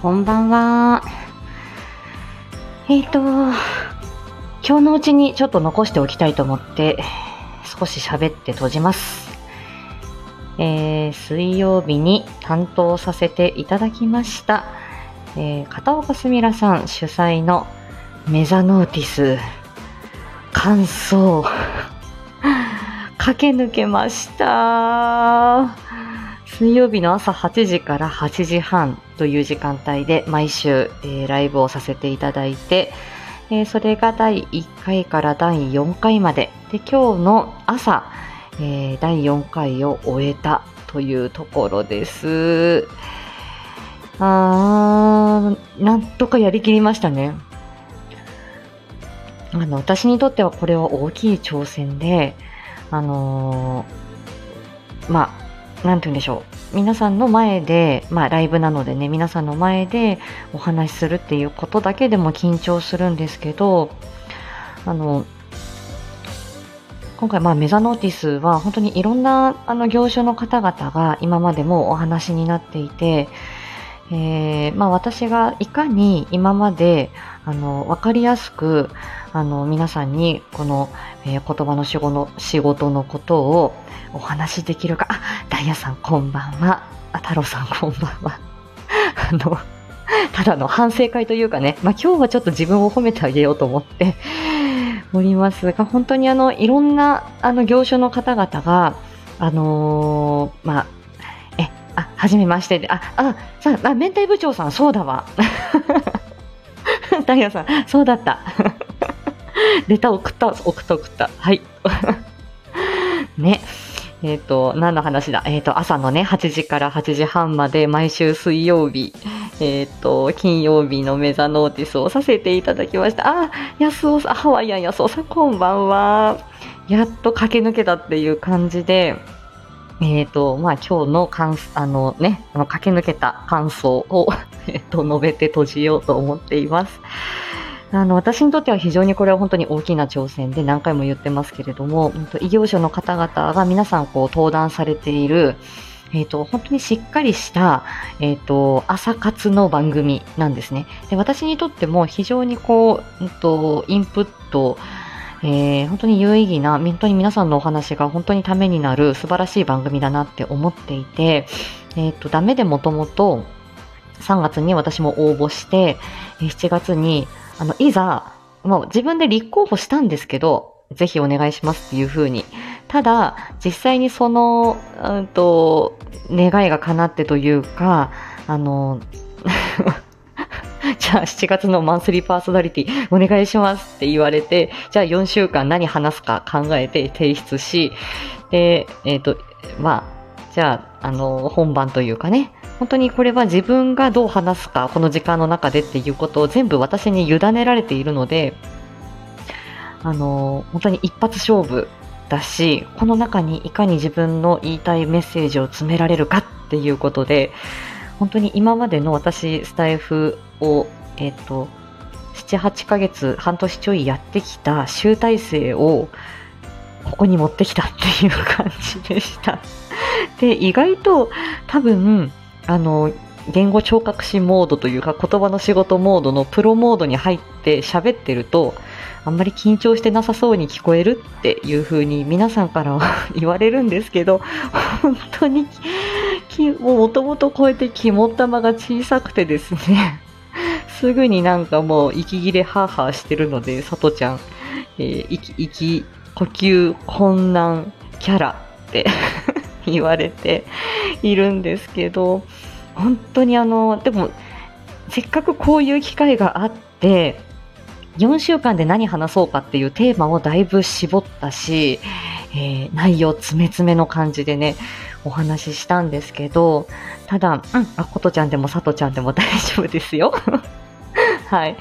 こんばんは。えっ、ー、と、今日のうちにちょっと残しておきたいと思って、少し喋って閉じます。えー、水曜日に担当させていただきました。えー、片岡すみらさん主催のメザノーティス感想 駆け抜けました。水曜日の朝8時から8時半という時間帯で毎週、えー、ライブをさせていただいて、えー、それが第1回から第4回までで今日の朝、えー、第4回を終えたというところです。あー、なんとかやりきりましたね。あの、私にとってはこれは大きい挑戦で、あのー、まあ、なんて言うんでしょう。皆さんの前で、まあライブなのでね、皆さんの前でお話しするっていうことだけでも緊張するんですけど、あの、今回、まあ、メザノーティスは本当にいろんなあの業種の方々が今までもお話になっていて、えー、まあ、私がいかに今まであの分かりやすくあの皆さんにこの、えー、言葉の仕事の仕事のことをお話しできるかダイヤさんこんばんはあ太郎さんこんばんは あのただの反省会というかね、まあ、今日はちょっと自分を褒めてあげようと思って おりますが本当にあのいろんなあの業種の方々があのー、まああ、はじめましてで、あ、あ、さあ、明太部長さん、そうだわ。ダイヤさん、そうだった。レター送った、送った、送った。はい。えっ、ー、と、何の話だ？えっ、ー、と、朝のね、8時から8時半まで毎週水曜日、えっ、ー、と、金曜日のメザノーティスをさせていただきました。あ、安尾さん、ハワイアン安尾さん、こんばんは。やっと駆け抜けたっていう感じで、えっ、ー、と、まあ、今日の感、あのね、あの、駆け抜けた感想を えっと、述べて閉じようと思っています。あの、私にとっては非常にこれは本当に大きな挑戦で何回も言ってますけれども、異業種の方々が皆さんこう登壇されている、えっ、ー、と、本当にしっかりした、えっ、ー、と、朝活の番組なんですね。で、私にとっても非常にこう、うんと、インプット、えー、本当に有意義な、本当に皆さんのお話が本当にためになる素晴らしい番組だなって思っていて、えっ、ー、と、ダメでもともと3月に私も応募して、7月に、あの、いざ、もう自分で立候補したんですけど、ぜひお願いしますっていうふうに。ただ、実際にその、うんと、願いが叶ってというか、あの、じゃあ7月のマンスリーパーソナリティお願いしますって言われて、じゃあ4週間何話すか考えて提出し、で、えっ、ー、と、まあ、じゃあ、あの、本番というかね、本当にこれは自分がどう話すか、この時間の中でっていうことを全部私に委ねられているので、あの、本当に一発勝負だし、この中にいかに自分の言いたいメッセージを詰められるかっていうことで、本当に今までの私スタイフを、えっ、ー、と、7、8ヶ月、半年ちょいやってきた集大成を、ここに持ってきたっていう感じでした。で、意外と多分、あの、言語聴覚士モードというか言葉の仕事モードのプロモードに入って喋ってるとあんまり緊張してなさそうに聞こえるっていう風に皆さんからは言われるんですけど 本当にもともとこうやって肝玉が小さくてですね すぐになんかもう息切れハーハーしてるので、さとちゃん、えー、息、息、呼吸困難キャラって 言われているんですけど、本当にあの、でも、せっかくこういう機会があって、4週間で何話そうかっていうテーマをだいぶ絞ったし、えー、内容詰め詰めの感じでね、お話ししたんですけど、ただ、うん、あ、ことちゃんでもさとちゃんでも大丈夫ですよ。はい。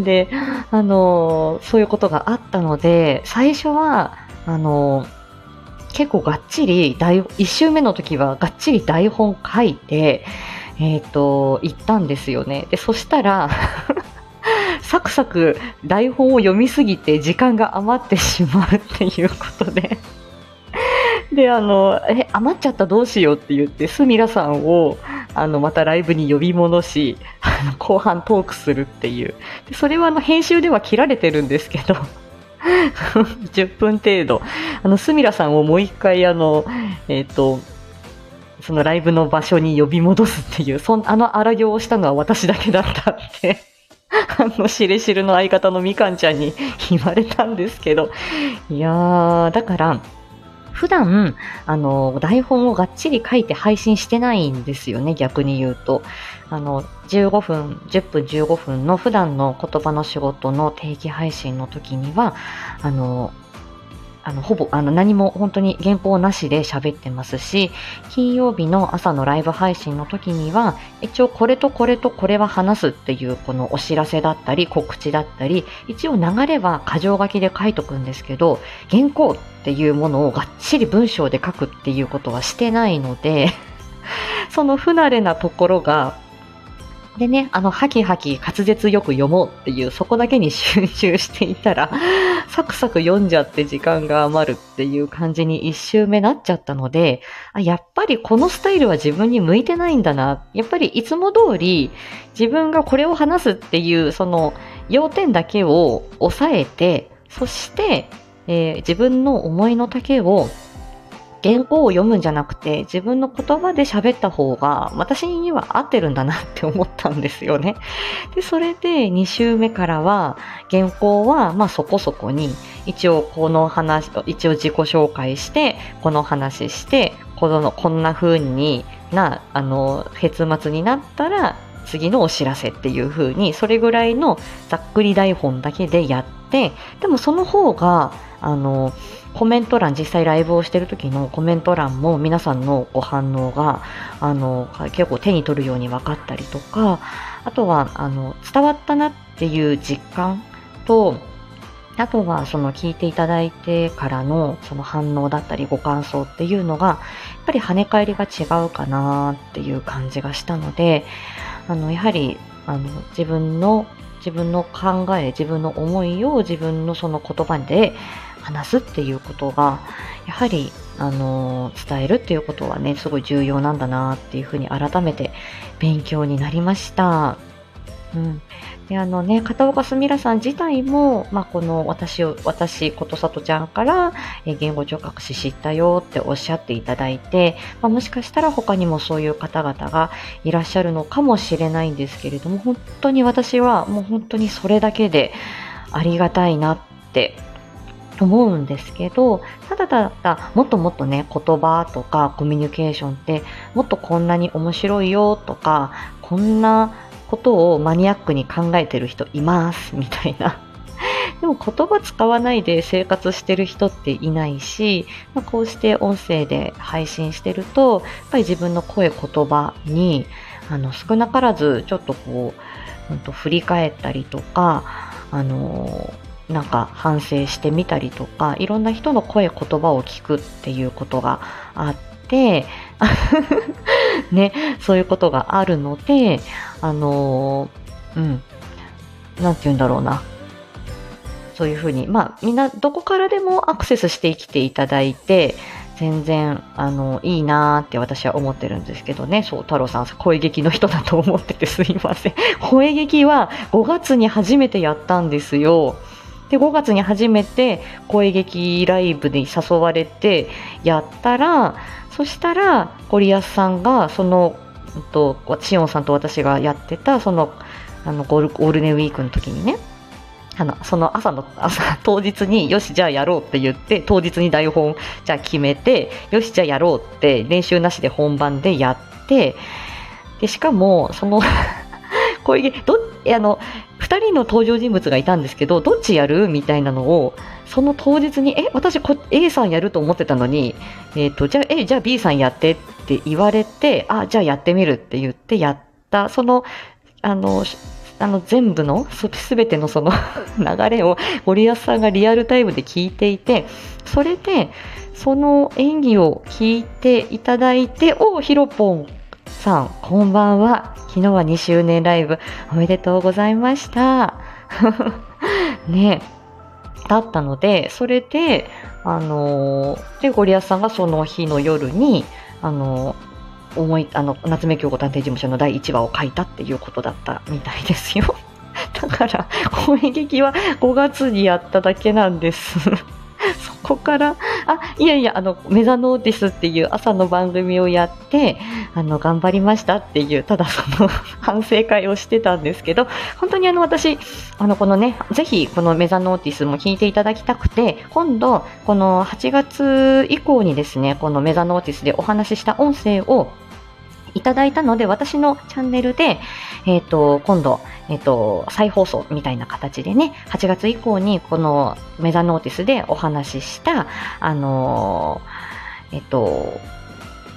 で、あのそういうことがあったので、最初は、あの結構がっちり、1週目の時はがっちり台本書いて、えっ、ー、と、行ったんですよね。で、そしたら サクサク台本を読みすぎて時間が余ってしまうっていうことでで、あの、え、余っちゃったどうしようって言って、スミラさんを、あの、またライブに呼び戻し、あの後半トークするっていう。でそれはあの、編集では切られてるんですけど、10分程度、あの、スミラさんをもう一回あの、えっ、ー、と、そのライブの場所に呼び戻すっていう、そんあの荒行をしたのは私だけだったって。あの、しれしるの相方のみかんちゃんに 言われたんですけど、いやー、だから、普段、あの、台本をがっちり書いて配信してないんですよね、逆に言うと。あの、15分、10分15分の普段の言葉の仕事の定期配信の時には、あの、あの、ほぼ、あの、何も本当に原稿なしで喋ってますし、金曜日の朝のライブ配信の時には、一応これとこれとこれは話すっていうこのお知らせだったり、告知だったり、一応流れは箇条書きで書いとくんですけど、原稿っていうものをがっちり文章で書くっていうことはしてないので、その不慣れなところがでね、あの、ハキハキ滑舌よく読もうっていう、そこだけに 集中していたら、サクサク読んじゃって時間が余るっていう感じに一周目なっちゃったので、やっぱりこのスタイルは自分に向いてないんだな。やっぱりいつも通り自分がこれを話すっていう、その要点だけを抑えて、そして、えー、自分の思いの丈を原稿を読むんじゃなくて自分の言葉で喋った方が私には合ってるんだなって思ったんですよね。で、それで2週目からは原稿はまあそこそこに一応この話、一応自己紹介して、この話して、このこんな風にな、あの、結末になったら次のお知らせっていう風にそれぐらいのざっくり台本だけでやってでもその方があのコメント欄実際ライブをしてる時のコメント欄も皆さんのご反応があの結構手に取るように分かったりとかあとはあの伝わったなっていう実感とあとはその聞いていただいてからのその反応だったりご感想っていうのがやっぱり跳ね返りが違うかなっていう感じがしたのであのやはりあの自分の自分の考え自分の思いを自分のその言葉で話すっていうことがやはりあの伝えるっていうことはねすごい重要なんだなっていうふうに改めて勉強になりました。うん、であのね片岡すみらさん自体も、まあ、この私を私ことさとちゃんからえ言語聴覚士知ったよっておっしゃっていただいて、まあ、もしかしたら他にもそういう方々がいらっしゃるのかもしれないんですけれども本当に私はもう本当にそれだけでありがたいなって思うんですけどただただもっともっとね言葉とかコミュニケーションってもっとこんなに面白いよとかこんなことをマニアックに考えてる人いますみたいな。でも言葉使わないで生活してる人っていないし、まあ、こうして音声で配信してるとやっぱり自分の声言葉にあの少なからずちょっとこう、うん、と振り返ったりとかあのなんか反省してみたりとかいろんな人の声言葉を聞くっていうことがあって ね、そういうことがあるのであのうん。何て言うんだろうな。そういうふうに。まあみんなどこからでもアクセスして生きていただいて全然あのいいなーって私は思ってるんですけどね。そう太郎さん声劇の人だと思っててすいません。声劇は5月に初めてやったんですよ。で5月に初めて声劇ライブに誘われてやったらそしたらゴリアスさんがそのとシオンさんと私がやってたそのあのゴールデンウィークの時にねあのその朝の朝当日によしじゃあやろうって言って当日に台本じゃあ決めてよしじゃあやろうって練習なしで本番でやってでしかもその こういうどあの2人の登場人物がいたんですけどどっちやる？みたいなのをその当日にえ私こ A さんやると思ってたのに、えーと、じゃあえじゃあ B さんやってって言われてあじゃあやってみるって言ってやった。そのあのあの全部のすべてのその 流れをゴリアスさんがリアルタイムで聞いていてそれでその演技を聞いていただいておひろぽんさんこんばんは昨日は2周年ライブおめでとうございました ねだったのでそれであのでゴリアスさんがその日の夜にあの思い、あの、夏目京子探偵事務所の第1話を書いたっていうことだったみたいですよ。だから、声劇は5月にやっただけなんです。そこから、あ、いやいや、あの、メザノーティスっていう朝の番組をやって、あの、頑張りましたっていう、ただその 反省会をしてたんですけど、本当にあの、私、あの、このね、ぜひこのメザノーティスも聞いていただきたくて、今度、この8月以降にですね、このメザノーティスでお話しした音声をいただいたので、私のチャンネルで、えっ、ー、と、今度、えっ、と、再放送みたいな形でね、8月以降にこのメザノーティスでお話しした、あのー、えっ、と、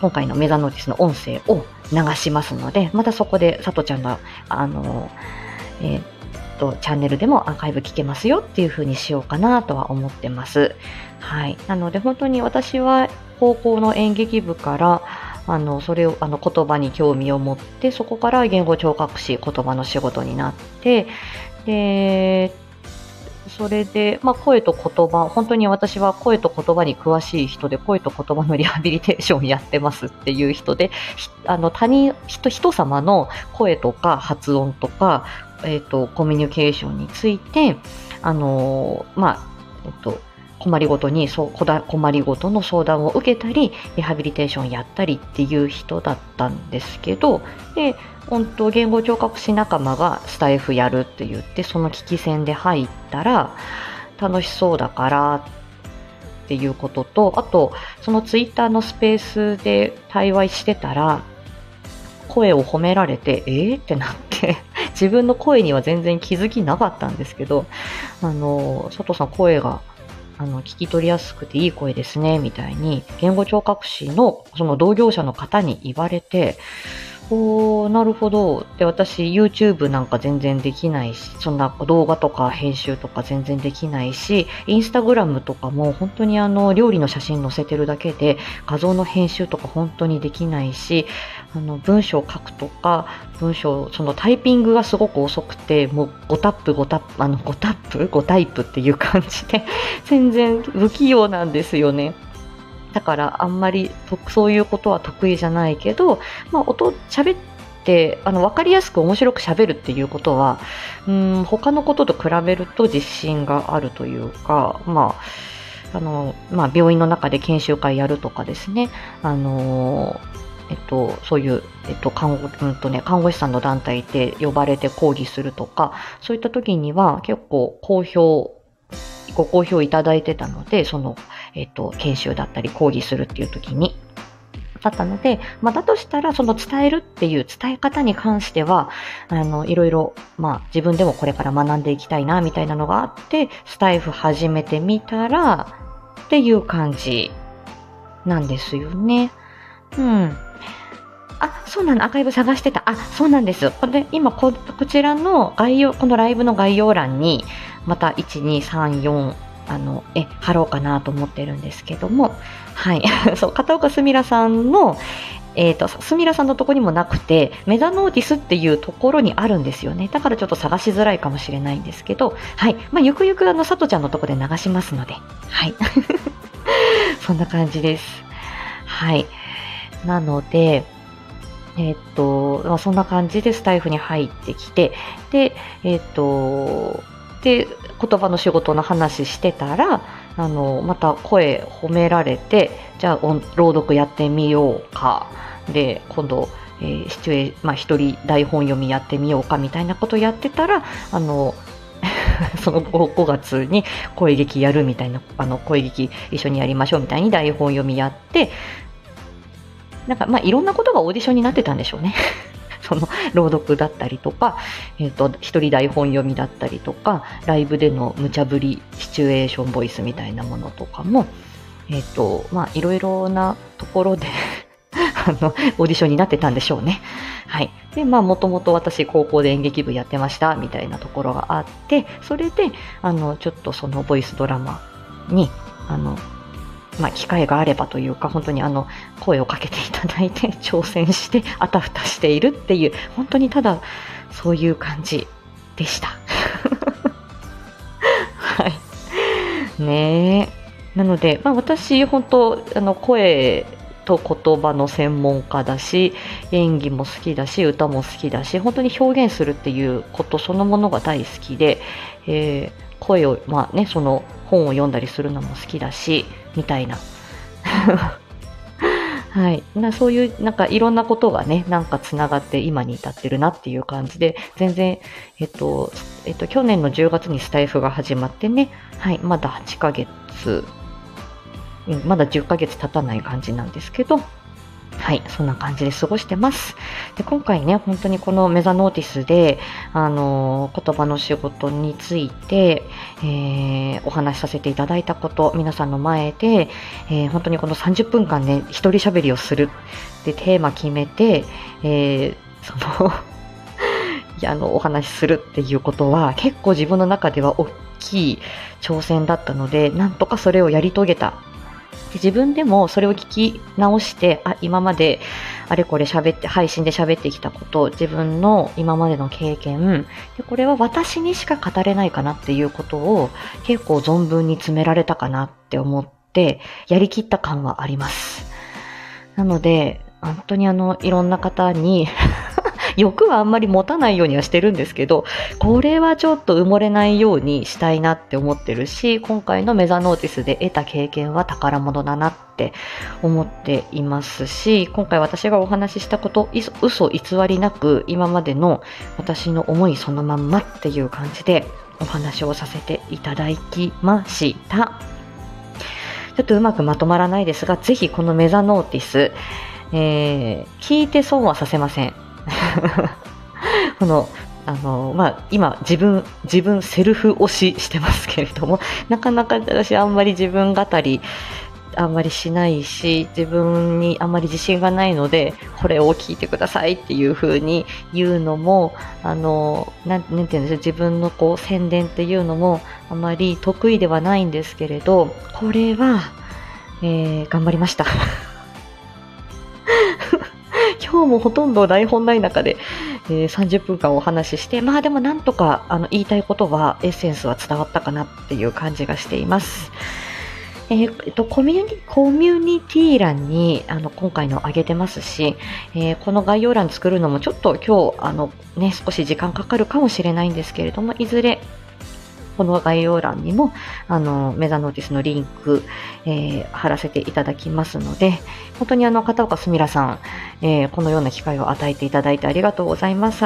今回のメザノーティスの音声を流しますので、またそこで、さとちゃんの、あのえっ、と、チャンネルでもアーカイブ聞けますよっていう風にしようかなとは思ってます。はい。なので本当に私は高校の演劇部から、あのそれをあの言葉に興味を持ってそこから言語聴覚士言葉の仕事になってでそれで、まあ、声と言葉、本当に私は声と言葉に詳しい人で、声と言葉のリハビリテーションやってますっていう人で、あの他人人、人様の声とか発音とか、えっ、ー、と、コミュニケーションについて、あのまあ、えっ、と、困りごとにそうこだ困りごとの相談を受けたりリハビリテーションやったりっていう人だったんですけどで本当言語聴覚士仲間がスタイフやるって言ってその聞き戦で入ったら楽しそうだからっていうこととあとそのツイッターのスペースで対話してたら声を褒められてえー、ってなって 自分の声には全然気づきなかったんですけどあの佐藤さん声があの、聞き取りやすくていい声ですね、みたいに、言語聴覚士のその同業者の方に言われて、おー、なるほど。で、私、YouTube なんか全然できないし、そんな動画とか編集とか全然できないし、Instagram とかも本当にあの、料理の写真載せてるだけで、画像の編集とか本当にできないし、あの、文章を書くとか、文章、そのタイピングがすごく遅くて、もう5タップ5タップ、あの、5タップ ?5 タイプっていう感じで、全然不器用なんですよね。だからあんまりそういうことは得意じゃないけど、まあ、音喋ってあの分かりやすく面白く喋るっていうことはうん他のことと比べると自信があるというか、まああのまあ、病院の中で研修会やるとかですね、あのえっと、そういう、えっと看護うんとね、看護師さんの団体で呼ばれて講義するとかそういった時には結構好評ご好評いただいてたのでそのえっ、と、研修だったり講義するっていう時に、だったので、まあ、だとしたら、その伝えるっていう伝え方に関しては、あの、いろいろ、まあ、自分でもこれから学んでいきたいな、みたいなのがあって、スタイフ始めてみたら、っていう感じなんですよね。うん。あ、そうなの、アーカイブ探してた。あ、そうなんです。これ、今こ、こちらの概要、このライブの概要欄に、また、1、2、3、4、あの、え、貼ろうかなと思ってるんですけども、はい。そう、片岡すみらさんの、えっ、ー、と、すみらさんのとこにもなくて、メザノーティスっていうところにあるんですよね。だからちょっと探しづらいかもしれないんですけど、はい。まあ、ゆくゆくあの、さとちゃんのとこで流しますので、はい。そんな感じです。はい。なので、えっ、と、まあ、そんな感じでスタイフに入ってきて、で、えっ、と、で、言葉の仕事の話してたら、あの、また声褒められて、じゃあ朗読やってみようか。で、今度、えー、シチュエまあ、一人台本読みやってみようかみたいなことやってたら、あの、その 5, 5月に声劇やるみたいな、あの、声劇一緒にやりましょうみたいに台本読みやって、なんか、まあ、いろんなことがオーディションになってたんでしょうね。その朗読だったりとか、えっ、ー、と、一人台本読みだったりとか、ライブでの無茶ぶりシチュエーションボイスみたいなものとかも、えっ、ー、と、まあ、いろいろなところで あの、オーディションになってたんでしょうね。はい。で、まあ、もともと私、高校で演劇部やってました、みたいなところがあって、それで、あの、ちょっとそのボイスドラマに、あの、まあ、機会があればというか、本当にあの、声をかけていただいて、挑戦して、あたふたしているっていう、本当にただ、そういう感じでした。はい。ねえ。なので、まあ、私、本当、あの、声と言葉の専門家だし演技も好きだし歌も好きだし本当に表現するっていうことそのものが大好きで、えー、声を、まあね、その本を読んだりするのも好きだしみたいな。はい、なそういうなんかいろんなことがねなんかつながって今に至ってるなっていう感じで全然、えっとえっと、去年の10月にスタイフが始まってね、はい、まだ8ヶ月、うん、まだ10ヶ月経たない感じなんですけどはい、そんな感じで過ごしてます。で今回ね、本当にこのメザノーティスで、あの言葉の仕事について、えー、お話しさせていただいたこと、皆さんの前で、えー、本当にこの30分間ね、一人喋りをするでテーマ決めて、えー、その いやあのお話しするっていうことは結構自分の中では大きい挑戦だったので、なんとかそれをやり遂げた自分でもそれを聞き直して、あ、今まであれこれ喋って、配信で喋ってきたこと、自分の今までの経験、でこれは私にしか語れないかなっていうことを結構存分に詰められたかなって思って、やりきった感はあります。なので、本当にあの、いろんな方に欲はあんまり持たないようにはしてるんですけど、これはちょっと埋もれないようにしたいなって思ってるし、今回のメザノーティスで得た経験は宝物だなって思っていますし、今回私がお話ししたこと、嘘偽りなく今までの私の思いそのまんまっていう感じでお話をさせていただきました。ちょっとうまくまとまらないですが、ぜひこのメザノーティス、えー、聞いて損はさせません。このあのまあ、今自分自分セルフ推ししてますけれども なかなか私あんまり自分語りあんまりしないし自分にあんまり自信がないのでこれを聞いてくださいっていう風に言うのもあのなんなんていうんです自分のこう宣伝っていうのもあまり得意ではないんですけれどこれは、えー、頑張りました。今日もほとんど台本ない中で、えー、30分間お話しして、まあでもなんとかあの言いたいことは、エッセンスは伝わったかなっていう感じがしています。えー、えっと、コミュニコミュニティ欄にあの今回の上げてますし、えー、この概要欄作るのもちょっと今日あの、ね、少し時間かかるかもしれないんですけれども、いずれこの概要欄にも、あの、メザノーティスのリンク、えー、貼らせていただきますので、本当にあの、片岡すみらさん、えー、このような機会を与えていただいてありがとうございます。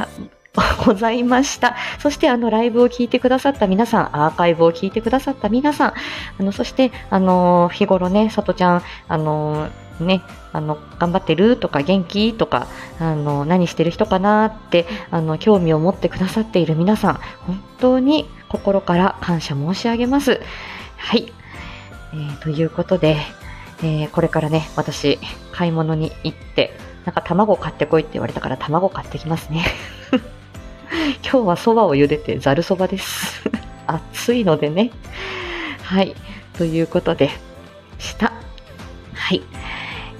ございました。そしてあのライブを聞いてくださった皆さん、アーカイブを聞いてくださった皆さん、あのそしてあの日頃ね、さとちゃん、あのね、あの頑張ってるとか元気とかあの何してる人かなってあの興味を持ってくださっている皆さん本当に心から感謝申し上げます。はい。えー、ということで、えー、これからね、私、買い物に行って、なんか卵買ってこいって言われたから卵買ってきますね。今日はそばを茹でてざるそばです。暑いのでね。はい。ということで、した。はい。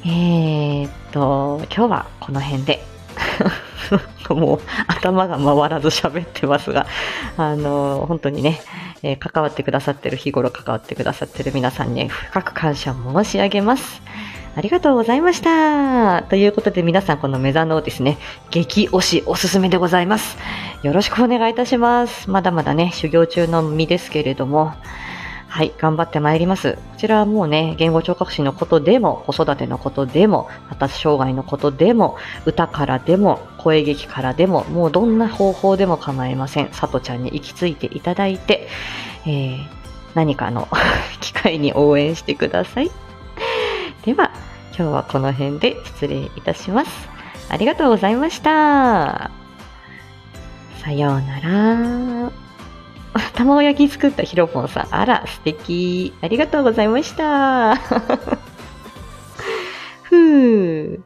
えー、っと、今日はこの辺で。もう頭が回らず喋ってますが、あの、本当にね、えー、関わってくださってる、日頃関わってくださってる皆さんに深く感謝申し上げます。ありがとうございました。ということで皆さんこのメザノーですね、激推しおすすめでございます。よろしくお願いいたします。まだまだね、修行中の身ですけれども、はい、頑張ってまいります。こちらはもうね、言語聴覚士のことでも、子育てのことでも、発達障害のことでも、歌からでも、声劇からでも、もうどんな方法でも構いません。さとちゃんに行き着いていただいて、えー、何かの 機会に応援してください。では、今日はこの辺で失礼いたします。ありがとうございました。さようなら。卵焼き作ったひろぽんさん。あら、素敵。ありがとうございました。ふう。